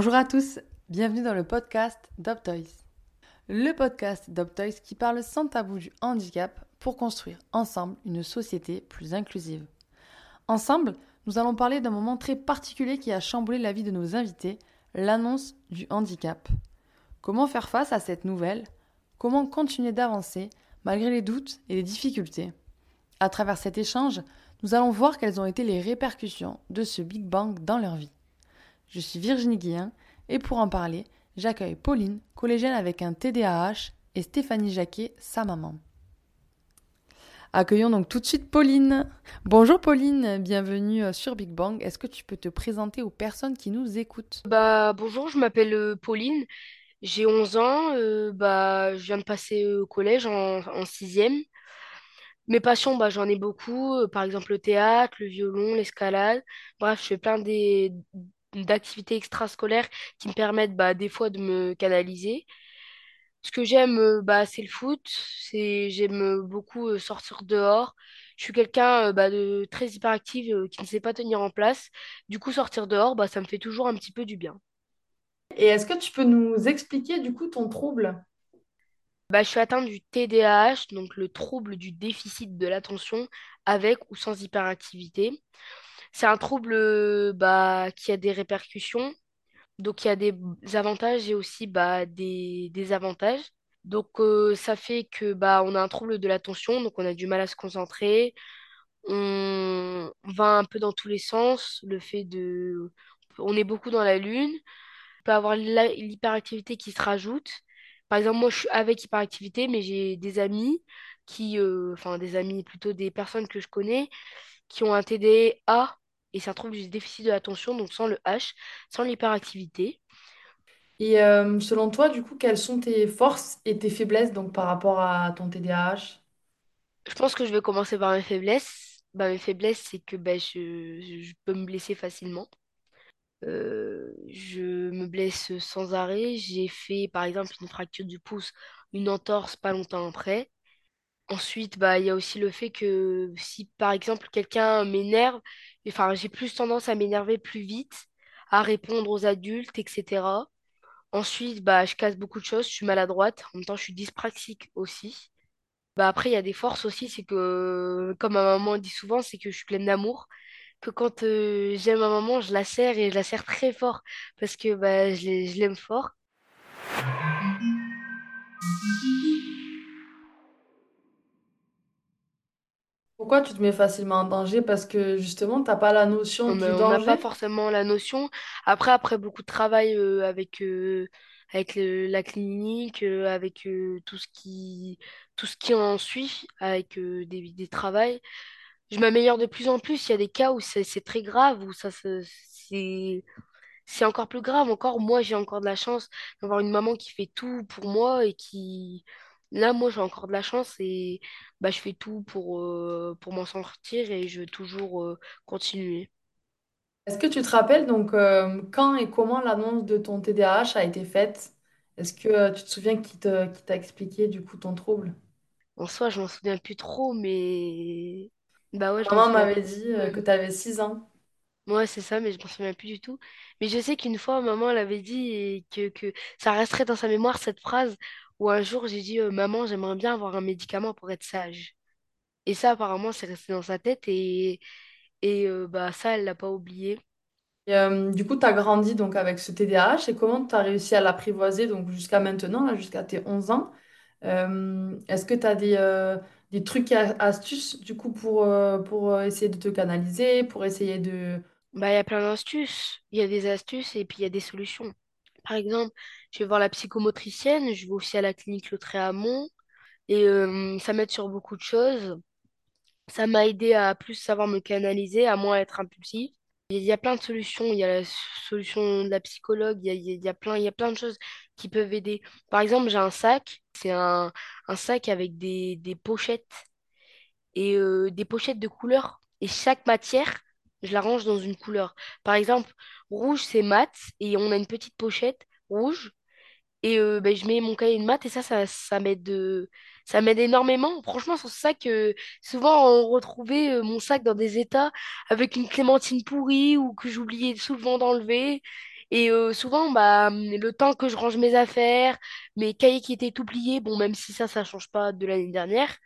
Bonjour à tous, bienvenue dans le podcast DopToys. Le podcast DopToys qui parle sans tabou du handicap pour construire ensemble une société plus inclusive. Ensemble, nous allons parler d'un moment très particulier qui a chamboulé la vie de nos invités, l'annonce du handicap. Comment faire face à cette nouvelle? Comment continuer d'avancer malgré les doutes et les difficultés? À travers cet échange, nous allons voir quelles ont été les répercussions de ce Big Bang dans leur vie. Je suis Virginie Guillen et pour en parler, j'accueille Pauline, collégienne avec un TDAH, et Stéphanie Jacquet, sa maman. Accueillons donc tout de suite Pauline. Bonjour Pauline, bienvenue euh, sur Big Bang. Est-ce que tu peux te présenter aux personnes qui nous écoutent? Bah bonjour, je m'appelle euh, Pauline, j'ai 11 ans, euh, bah je viens de passer au collège en, en sixième. Mes passions, bah j'en ai beaucoup, par exemple le théâtre, le violon, l'escalade. Bref, je fais plein des- d'activités extrascolaires qui me permettent bah, des fois de me canaliser. Ce que j'aime, euh, bah, c'est le foot, c'est j'aime euh, beaucoup euh, sortir dehors. Je suis quelqu'un bah, de très hyperactif euh, qui ne sait pas tenir en place. Du coup, sortir dehors, bah, ça me fait toujours un petit peu du bien. Et est-ce que tu peux nous expliquer du coup ton trouble? Bah, je suis atteinte du TDAH, donc le trouble du déficit de l'attention avec ou sans hyperactivité. C'est un trouble euh, bah, qui a des répercussions, donc il y a des avantages et aussi bah, des désavantages. Donc euh, ça fait que bah, on a un trouble de l'attention, donc on a du mal à se concentrer, on va un peu dans tous les sens, le fait de... On est beaucoup dans la lune, peut avoir l'hyperactivité qui se rajoute. Par exemple, moi, je suis avec hyperactivité, mais j'ai des amis qui, euh, enfin, des amis, plutôt des personnes que je connais, qui ont un TDA, et c'est un trouble du déficit de l'attention, donc sans le H, sans l'hyperactivité. Et euh, selon toi, du coup, quelles sont tes forces et tes faiblesses donc par rapport à ton TDAH Je pense que je vais commencer par mes faiblesses. Bah, mes faiblesses, c'est que bah, je, je peux me blesser facilement. Euh, je me blesse sans arrêt. J'ai fait, par exemple, une fracture du pouce, une entorse pas longtemps après. Ensuite, bah, il y a aussi le fait que si par exemple quelqu'un m'énerve, enfin, j'ai plus tendance à m'énerver plus vite, à répondre aux adultes, etc. Ensuite, bah, je casse beaucoup de choses, je suis maladroite, en même temps, je suis dyspraxique aussi. Bah, après, il y a des forces aussi, c'est que, comme ma maman dit souvent, c'est que je suis pleine d'amour, que quand euh, j'aime ma maman, je la serre et je la serre très fort parce que bah, je l'ai- je l'aime fort. Pourquoi tu te mets facilement en danger? Parce que justement, t'as pas la notion On du on n'a pas forcément la notion. Après, après beaucoup de travail euh, avec, euh, avec le- la clinique, euh, avec euh, tout ce qui, tout ce qui en suit, avec euh, des, des travails, je m'améliore de plus en plus. Il y a des cas où c'est c'est très grave, où ça se- c'est c'est encore plus grave. Encore, moi, j'ai encore de la chance d'avoir une maman qui fait tout pour moi et qui... Là, moi, j'ai encore de la chance et bah, je fais tout pour, euh, pour m'en sortir et je veux toujours euh, continuer. Est-ce que tu te rappelles donc euh, quand et comment l'annonce de ton TDAH a été faite? Est-ce que tu te souviens qui te, qui t'a expliqué du coup ton trouble? En soi, je m'en souviens plus trop, mais... Bah ouais, je m'en Maman souviens m'avait dit euh, que tu avais 6 ans. Ouais, c'est ça, mais je m'en souviens plus du tout. Mais je sais qu'une fois, maman l'avait dit et que, que ça resterait dans sa mémoire, cette phrase, où un jour, j'ai dit, euh, Maman, j'aimerais bien avoir un médicament pour être sage. Et ça, apparemment, c'est resté dans sa tête et, et euh, bah, ça, elle l'a pas oublié. Et, euh, du coup, tu as grandi donc avec ce TDAH et comment tu as réussi à l'apprivoiser donc jusqu'à maintenant, là, jusqu'à tes 11 ans? Euh, est-ce que tu as des, euh, des trucs et astuces du coup pour, pour essayer de te canaliser, pour essayer de... Bah, il y a plein d'astuces. Il y a des astuces et puis il y a des solutions. Par exemple, je vais voir la psychomotricienne, je vais aussi à la clinique Le Tréamont et euh, ça m'aide sur beaucoup de choses. Ça m'a aidé à plus savoir me canaliser, à moins être impulsif. Il y a plein de solutions. Il y a la solution de la psychologue. Il y a, il y a- plein, il y a plein de choses qui peuvent aider. Par exemple, j'ai un sac. C'est un, un sac avec des, des pochettes et euh, des pochettes de couleurs. Et chaque matière, je la range dans une couleur. Par exemple, rouge, c'est mat et on a une petite pochette rouge. Et euh, ben, je mets mon cahier de maths et ça, ça, ça m'aide euh, ça m'aide énormément. Franchement, sur ce sac, souvent on retrouvait euh, mon sac dans des états avec une clémentine pourrie ou que j'oubliais souvent d'enlever. Et euh, souvent, bah, le temps que je range mes affaires, mes cahiers qui étaient tout pliés, bon, même si ça, ça change pas de l'année dernière.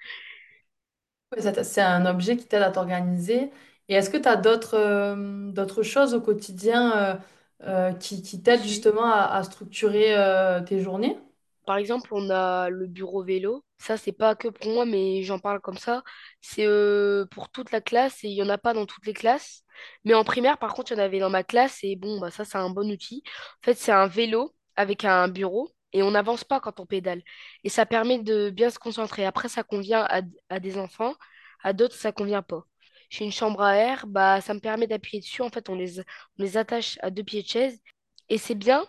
C'est un objet qui t'aide à t'organiser. Et est-ce que tu as d'autres euh, d'autres choses au quotidien euh, euh, qui, qui t'aident Si. justement à, à structurer euh, tes journées? Par exemple, on a le bureau vélo. Ça, c'est pas que pour moi, mais j'en parle comme ça. C'est euh, pour toute la classe et il y en a pas dans toutes les classes. Mais en primaire, par contre, il y en avait dans ma classe et bon, bah ça, c'est un bon outil. En fait, c'est un vélo avec un bureau et on n'avance pas quand on pédale. Et ça permet de bien se concentrer. Après, ça convient à, à des enfants, à d'autres, ça convient pas. J'ai une chambre à air, bah ça me permet d'appuyer dessus. En fait, on les, attache à deux pieds de chaise et c'est bien.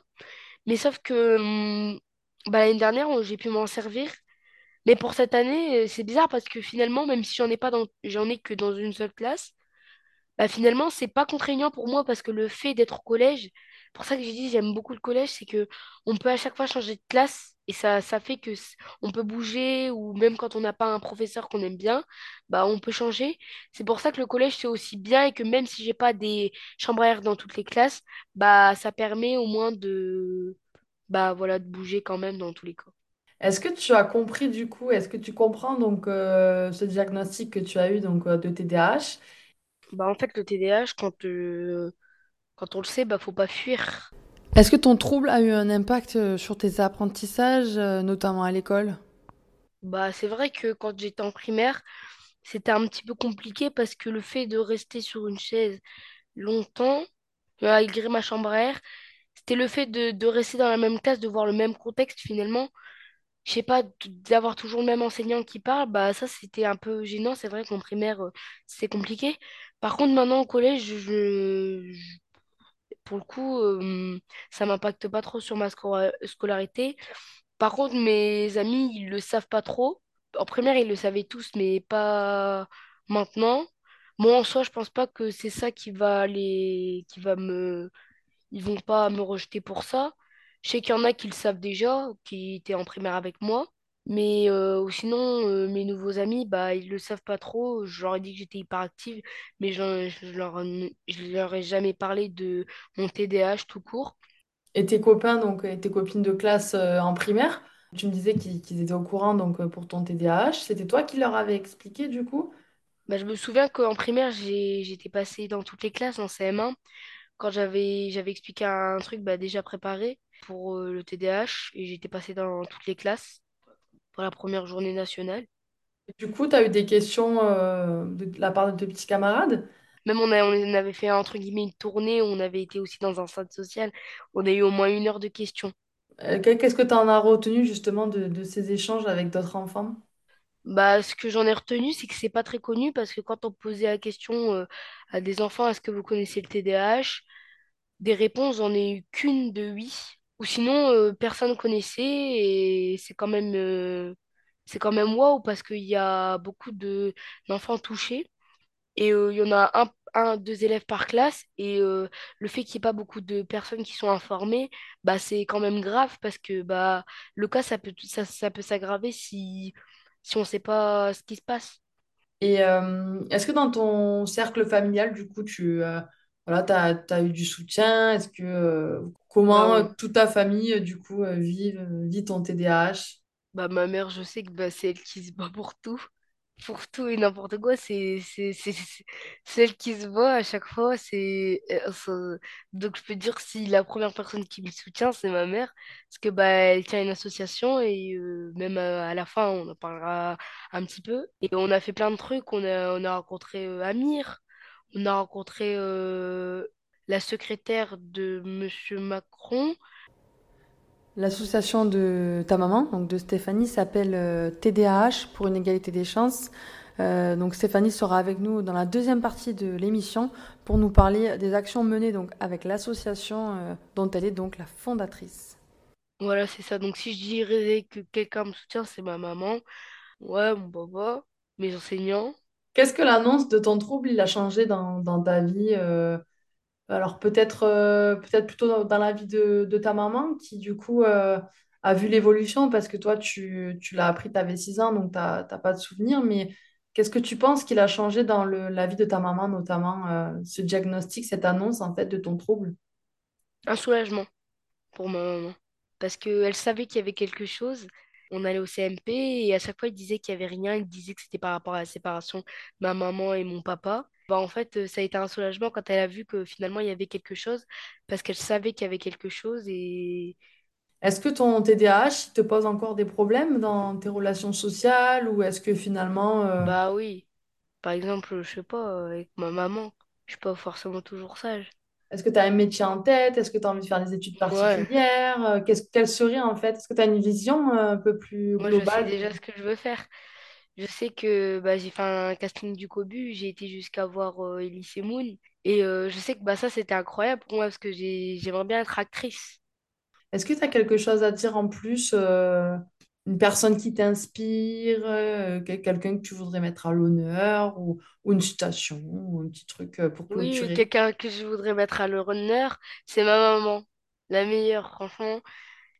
Mais sauf que hum, bah, l'année dernière, j'ai pu m'en servir. Mais pour cette année, euh, c'est bizarre parce que finalement, même si j'en ai dans, ai que dans une seule classe, bah finalement, c'est pas contraignant pour moi parce que le fait d'être au collège, pour ça que j'ai dit j'aime beaucoup le collège, c'est que on peut à chaque fois changer de classe et ça, ça fait que on peut bouger ou même quand on n'a pas un professeur qu'on aime bien, bah on peut changer. C'est pour ça que le collège c'est aussi bien et que même si j'ai pas des chambres à air dans toutes les classes, bah ça permet au moins de bah voilà de bouger quand même dans tous les cas. Est-ce que tu as compris du coup, est-ce que tu comprends donc euh, ce diagnostic que tu as eu donc euh, de TDAH? Bah en fait le TDAH quand euh, quand on le sait, bah faut pas fuir. Est-ce que ton trouble a eu un impact euh, sur tes apprentissages, euh, notamment à l'école? Bah, c'est vrai que quand j'étais en primaire, c'était un petit peu compliqué parce que le fait de rester sur une chaise longtemps, malgré ma chambre à air, c'était le fait de, de rester dans la même classe, de voir le même contexte finalement. Je sais pas, d'avoir toujours le même enseignant qui parle, bah ça c'était un peu gênant. C'est vrai qu'en primaire, euh, c'est compliqué. Par contre, maintenant au collège, je, je- pour le coup, euh, ça m'impacte pas trop sur ma scolarité. Par contre, mes amis, ils le savent pas trop. En primaire, ils le savaient tous, mais pas maintenant. Moi, en soi, je pense pas que c'est ça qui va les, qui va me, ils vont pas me rejeter pour ça. Je sais qu'il y en a qui le savent déjà, qui étaient en primaire avec moi. Mais euh, ou sinon, euh, mes nouveaux amis, bah, ils le savent pas trop. Je leur ai dit que j'étais hyperactive, mais je, je leur, je leur ai jamais parlé de mon TDAH tout court. Et tes copains donc et tes copines de classe euh, en primaire, tu me disais qu'ils qu'ils étaient au courant donc pour ton TDAH, c'était toi qui leur avais expliqué du coup? Bah, je me souviens qu'en primaire, j'ai, j'étais passée dans toutes les classes en CM1 quand j'avais, j'avais expliqué un truc bah, déjà préparé pour euh, le TDAH et j'étais passée dans toutes les classes pour la première journée nationale. Du coup, tu as eu des questions euh, de la part de tes petits camarades? Même on, a- on avait fait entre guillemets une tournée, on avait été aussi dans un centre social, on a eu au moins une heure de questions. Euh, que- Qu'est-ce que tu en as retenu justement de, de ces échanges avec d'autres enfants? Bah, ce que j'en ai retenu, c'est que c'est pas très connu parce que quand on posait la question euh, à des enfants, est-ce que vous connaissez le TDAH? Des réponses, j'en ai eu qu'une de oui. Ou sinon, euh, personne connaissait et c'est quand même, euh, c'est quand même waouh parce qu'il y a beaucoup de d'enfants touchés et euh, il y en a un, un, deux élèves par classe et euh, le fait qu'il n'y ait pas beaucoup de personnes qui sont informées, bah c'est quand même grave parce que bah le cas ça peut ça, ça peut s'aggraver si si on ne sait pas ce qui se passe. Et est-ce que dans ton cercle familial, du coup, tu voilà, t'as, eu du soutien? Est-ce que euh, Bah comment ouais. toute ta famille, euh, du coup, euh, vit, vit ton TDAH? Bah, ma mère, je sais que bah, c'est elle qui se bat pour tout. Pour tout et n'importe quoi. C'est elle qui se bat à chaque fois. C'est, Donc, je peux dire si la première personne qui me soutient, c'est ma mère. Parce que bah, elle tient une association et euh, même à la fin, on en parlera un petit peu. Et on a fait plein de trucs. On a, on a rencontré euh, Amir. On a rencontré euh, la secrétaire de Monsieur Macron. L'association de ta maman, donc de Stéphanie, s'appelle euh, TDAH pour une égalité des chances. Euh, donc Stéphanie sera avec nous dans la deuxième partie de l'émission pour nous parler des actions menées donc avec l'association euh, dont elle est donc la fondatrice. Voilà, c'est ça. Donc, si je dirais que quelqu'un me soutient, c'est ma maman. Ouais, mon papa, mes enseignants. Qu'est-ce que l'annonce de ton trouble, il a changé dans, ta vie euh, Alors peut-être euh, peut-être plutôt dans, la vie de, ta maman qui du coup euh, a vu l'évolution parce que toi tu, l'as appris, tu avais 6 ans donc tu n'as pas de souvenir. Mais qu'est-ce que tu penses qu'il a changé dans la vie de ta maman notamment ce diagnostic, cette annonce en fait de ton trouble? Un soulagement pour ma maman. Parce qu'elle savait qu'il y avait quelque chose. On allait au CMP et à chaque fois, il disait qu'il n'y avait rien. Il disait que c'était par rapport à la séparation de ma maman et mon papa. Bah, en fait, ça a été un soulagement quand elle a vu que finalement, il y avait quelque chose. Parce qu'elle savait qu'il y avait quelque chose. Et Est-ce que ton TDAH te pose encore des problèmes dans tes relations sociales ou est-ce que finalement, euh, bah oui, par exemple, je sais pas, avec ma maman, je suis pas forcément toujours sage. Est-ce que tu as un métier en tête? Est-ce que tu as envie de faire des études particulières? Euh, Qu'est-ce, quelle serait en fait? Est-ce que tu as une vision euh, un peu plus moi, je sais globale? déjà ce que je veux faire. Je sais que bah, j'ai fait un casting du Cobu, j'ai été jusqu'à voir euh, Elise Moon. Et euh, je sais que bah, ça, c'était incroyable pour moi parce que j'ai, j'aimerais bien être actrice. Est-ce que tu as quelque chose à dire en plus? euh, une personne qui t'inspire, euh, quel- quelqu'un que tu voudrais mettre à l'honneur ou, ou une citation ou un petit truc euh, pour Oui, clôturer? quelqu'un que je voudrais mettre à l'honneur, c'est ma maman. La meilleure, franchement.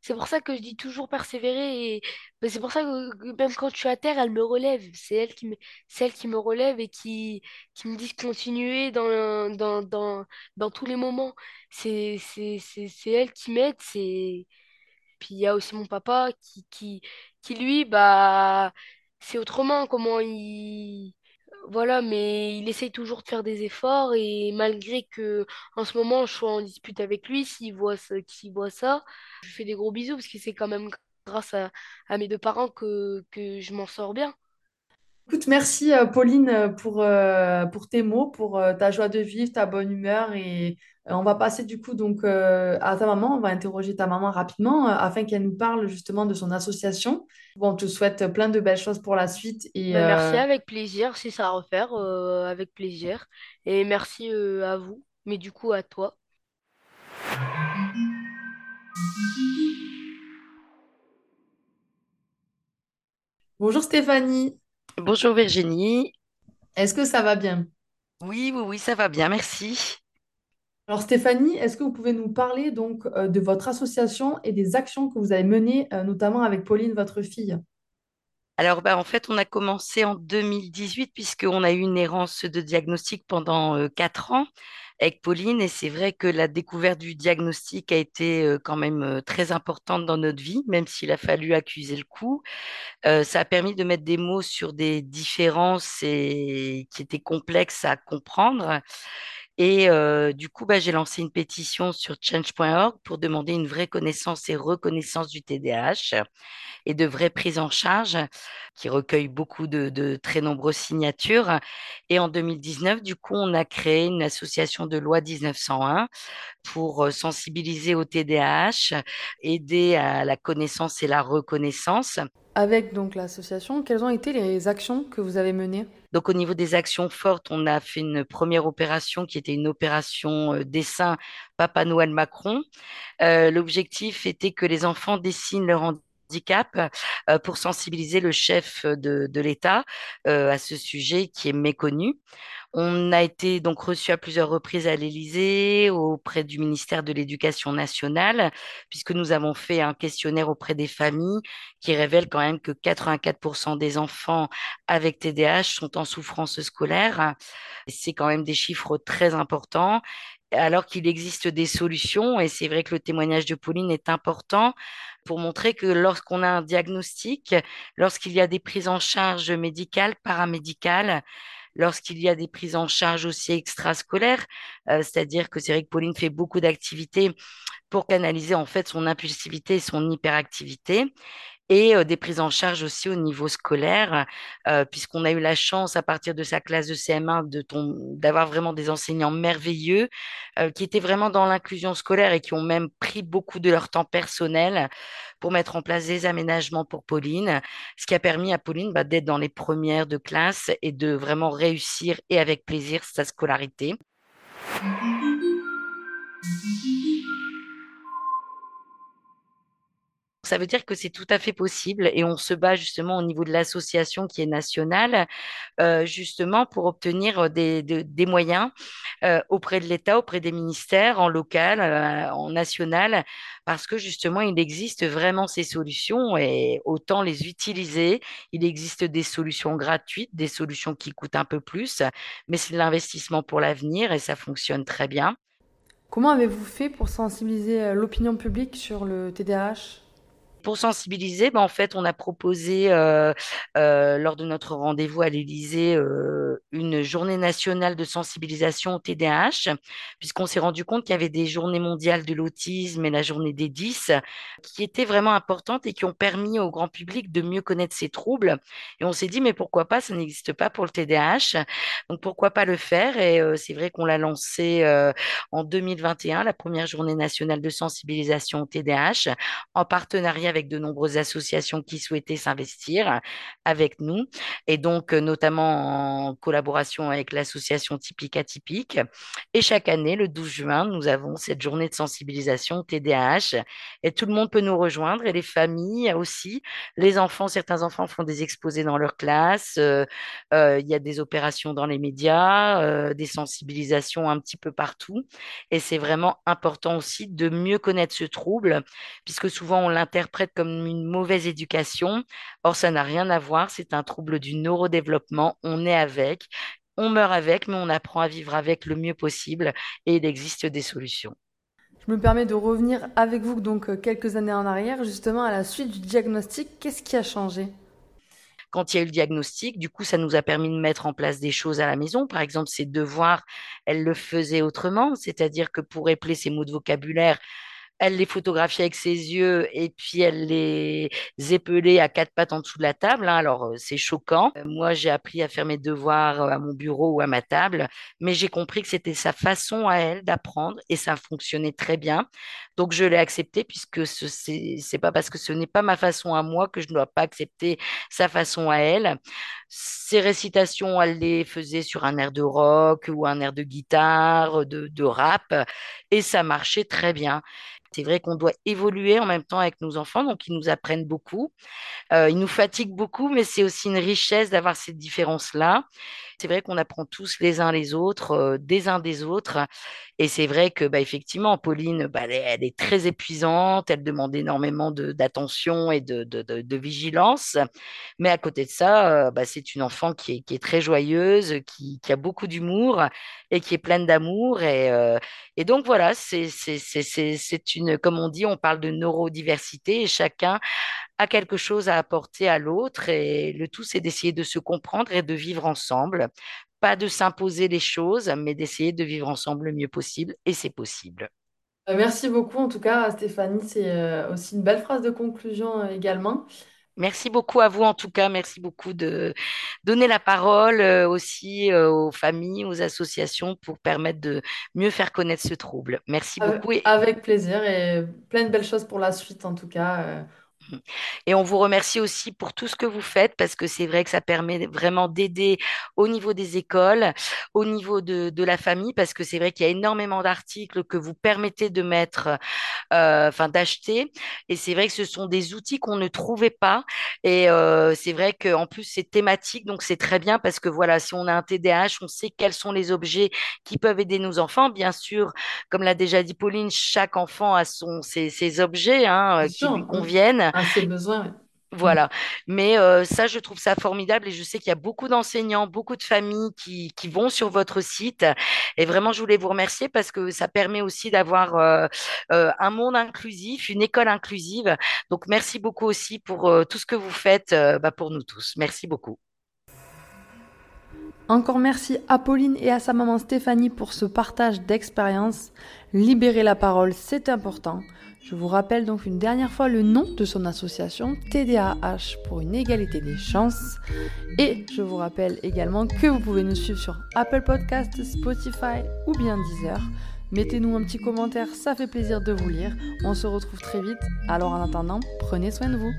C'est pour ça que je dis toujours persévérer. Et c'est pour ça que même quand je suis à terre, elle me relève. C'est elle qui me, c'est elle qui me relève et qui, qui me dit de continuer dans, dans, dans, dans tous les moments. C'est elle qui m'aide. C'est... Puis il y a aussi mon papa qui, qui, qui lui, bah, c'est autrement comment il... Voilà, mais il essaye toujours de faire des efforts et malgré que en ce moment je sois en dispute avec lui, s'il voit voit ça, je fais des gros bisous parce que c'est quand même grâce à, mes deux parents que, que je m'en sors bien. Écoute, merci euh, Pauline euh, pour, euh, pour tes mots, pour ta joie de vivre, ta bonne humeur. Et on va passer du coup donc euh, à ta maman. On va interroger ta maman rapidement euh, afin qu'elle nous parle justement de son association. Bon, on te souhaite plein de belles choses pour la suite. Et Ben, merci euh, avec plaisir, si ça à refaire, euh, avec plaisir. Et merci euh, à vous, mais du coup à toi. bonjour Stéphanie, Bonjour Virginie. est-ce que ça va bien? Oui, oui, oui, ça va bien, merci. Alors Stéphanie, est-ce que vous pouvez nous parler donc euh, de votre association et des actions que vous avez menées, euh, notamment avec Pauline, votre fille? Alors, bah, en fait, on a commencé en 2018 puisqu'on a eu une errance de diagnostic pendant euh, quatre ans avec Pauline et c'est vrai que la découverte du diagnostic a été euh, quand même très importante dans notre vie, même s'il a fallu accuser le coup. Ça a permis de mettre des mots sur des différences et... qui étaient complexes à comprendre. Et euh, du coup, bah, j'ai lancé une pétition sur change.org pour demander une vraie connaissance et reconnaissance du TDAH et de vraies prises en charge qui recueillent beaucoup de, de très nombreuses signatures. Et en 2019, du coup, on a créé une association de loi 1901 pour euh, sensibiliser au TDAH, aider à la connaissance et la reconnaissance. Avec donc l'association, quelles ont été les actions que vous avez menées? Donc, au niveau des actions fortes, on a fait une première opération qui était une opération euh, dessin Papa Noël Macron. Euh, l'objectif était que les enfants dessinent leur handicap euh, pour sensibiliser le chef de, l'État à ce sujet qui est méconnu. On a été donc reçu à plusieurs reprises à l'Élysée, auprès du ministère de l'Éducation nationale, puisque nous avons fait un questionnaire auprès des familles qui révèle quand même que 84% des enfants avec TDAH sont en souffrance scolaire. C'est quand même des chiffres très importants alors qu'il existe des solutions, et c'est vrai que le témoignage de Pauline est important pour montrer que lorsqu'on a un diagnostic, lorsqu'il y a des prises en charge médicales, paramédicales, lorsqu'il y a des prises en charge aussi extrascolaires, euh, c'est-à-dire que c'est vrai que Pauline fait beaucoup d'activités pour canaliser en fait son impulsivité et son hyperactivité et des prises en charge aussi au niveau scolaire, euh, puisqu'on a eu la chance à partir de sa classe de CM1 de d'avoir vraiment des enseignants merveilleux qui étaient vraiment dans l'inclusion scolaire et qui ont même pris beaucoup de leur temps personnel pour mettre en place des aménagements pour Pauline, ce qui a permis à Pauline bah, d'être dans les premières de classe et de vraiment réussir et avec plaisir sa scolarité. Ça veut dire que c'est tout à fait possible et on se bat justement au niveau de l'association qui est nationale, euh, justement pour obtenir euh, des, de- des moyens euh, auprès de l'État, auprès des ministères, en local, en national, parce que justement il existe vraiment ces solutions et autant les utiliser. Il existe des solutions gratuites, des solutions qui coûtent un peu plus, mais c'est de l'investissement pour l'avenir et ça fonctionne très bien. Comment avez-vous fait pour sensibiliser l'opinion publique sur le TDAH pour sensibiliser, ben, en fait, on a proposé euh, euh, lors de notre rendez-vous à l'Élysée euh, une journée nationale de sensibilisation au TDAH, puisqu'on s'est rendu compte qu'il y avait des journées mondiales de l'autisme et la journée des 10 qui étaient vraiment importantes et qui ont permis au grand public de mieux connaître ces troubles. Et on s'est dit, mais pourquoi pas, ça n'existe pas pour le TDAH, donc pourquoi pas le faire? Et c'est vrai qu'on l'a lancé en 2021, la première journée nationale de sensibilisation au TDAH, en partenariat avec de nombreuses associations qui souhaitaient s'investir avec nous, et donc euh, notamment en collaboration avec l'association Typique Atypique. Et chaque année, le 12 juin, nous avons cette journée de sensibilisation TDAH, et tout le monde peut nous rejoindre, et les familles aussi. Les enfants, certains enfants font des exposés dans leur classe, euh, euh, il y a des opérations dans les médias, des sensibilisations un petit peu partout, et c'est vraiment important aussi de mieux connaître ce trouble, puisque souvent on l'interprète comme une mauvaise éducation. Or, ça n'a rien à voir. C'est un trouble du neurodéveloppement. On est avec, on meurt avec, mais on apprend à vivre avec le mieux possible et il existe des solutions. Je me permets de revenir avec vous donc euh, quelques années en arrière, justement à la suite du diagnostic. Qu'est-ce qui a changé? Quand il y a eu le diagnostic, du coup, ça nous a permis de mettre en place des choses à la maison. Par exemple, ses devoirs, elle le faisait autrement, c'est-à-dire que pour épeler ses mots de vocabulaire, elle les photographiait avec ses yeux et puis elle les épelait à quatre pattes en dessous de la table. Hein. Alors, euh, c'est choquant. Euh, moi, j'ai appris à faire mes devoirs euh, à mon bureau ou à ma table, mais j'ai compris que c'était sa façon à elle d'apprendre et ça fonctionnait très bien. Donc, je l'ai accepté puisque ce c'est pas parce que ce n'est pas ma façon à moi que je ne dois pas accepter sa façon à elle. Ses récitations, elle les faisait sur un air de rock ou un air de guitare, de, de rap, et ça marchait très bien. C'est vrai qu'on doit évoluer en même temps avec nos enfants, donc ils nous apprennent beaucoup. Euh, ils nous fatiguent beaucoup, mais c'est aussi une richesse d'avoir ces différences-là. C'est vrai qu'on apprend tous les uns les autres, des uns des autres. Et c'est vrai que, bah, effectivement, Pauline, bah, elle, est, très épuisante, elle demande énormément d'attention et de, de, de, vigilance. Mais à côté de ça, bah, c'est une enfant qui est, qui est très joyeuse, qui, qui a beaucoup d'humour et qui est pleine d'amour. Et, et donc, voilà, c'est une, comme on dit, on parle de neurodiversité et chacun a quelque chose à apporter à l'autre et le tout, c'est d'essayer de se comprendre et de vivre ensemble. Pas de s'imposer les choses, mais d'essayer de vivre ensemble le mieux possible et c'est possible. Euh, merci beaucoup en tout cas Stéphanie, c'est euh, aussi une belle phrase de conclusion euh, également. Merci beaucoup à vous en tout cas. Merci beaucoup de donner la parole aussi aux familles, aux associations pour permettre de mieux faire connaître ce trouble. Merci beaucoup. Avec plaisir et plein de belles choses pour la suite en tout cas. Et on vous remercie aussi pour tout ce que vous faites parce que c'est vrai que ça permet vraiment d'aider au niveau des écoles, au niveau de, de la famille, parce que c'est vrai qu'il y a énormément d'articles que vous permettez de mettre, euh, enfin d'acheter. Et c'est vrai que ce sont des outils qu'on ne trouvait pas. Et euh, c'est vrai qu'en plus, c'est thématique, donc c'est très bien parce que voilà, si on a un TDAH, on sait quels sont les objets qui peuvent aider nos enfants. Bien sûr, comme l'a déjà dit Pauline, chaque enfant a son, ses, ses objets hein, qui lui conviennent ses besoins. Voilà. Mais euh, ça, je trouve ça formidable et je sais qu'il y a beaucoup d'enseignants, beaucoup de familles qui, qui, vont sur votre site. Et vraiment, je voulais vous remercier parce que ça permet aussi d'avoir euh, euh, un monde inclusif, une école inclusive. Donc, merci beaucoup aussi pour tout ce que vous faites bah, pour nous tous. Merci beaucoup. Encore merci à Pauline et à sa maman Stéphanie pour ce partage d'expérience. Libérer la parole, c'est important. Je vous rappelle donc une dernière fois le nom de son association TDAH pour une égalité des chances. Et je vous rappelle également que vous pouvez nous suivre sur Apple Podcast, Spotify ou bien Deezer. Mettez-nous un petit commentaire, ça fait plaisir de vous lire. On se retrouve très vite. Alors en attendant, prenez soin de vous.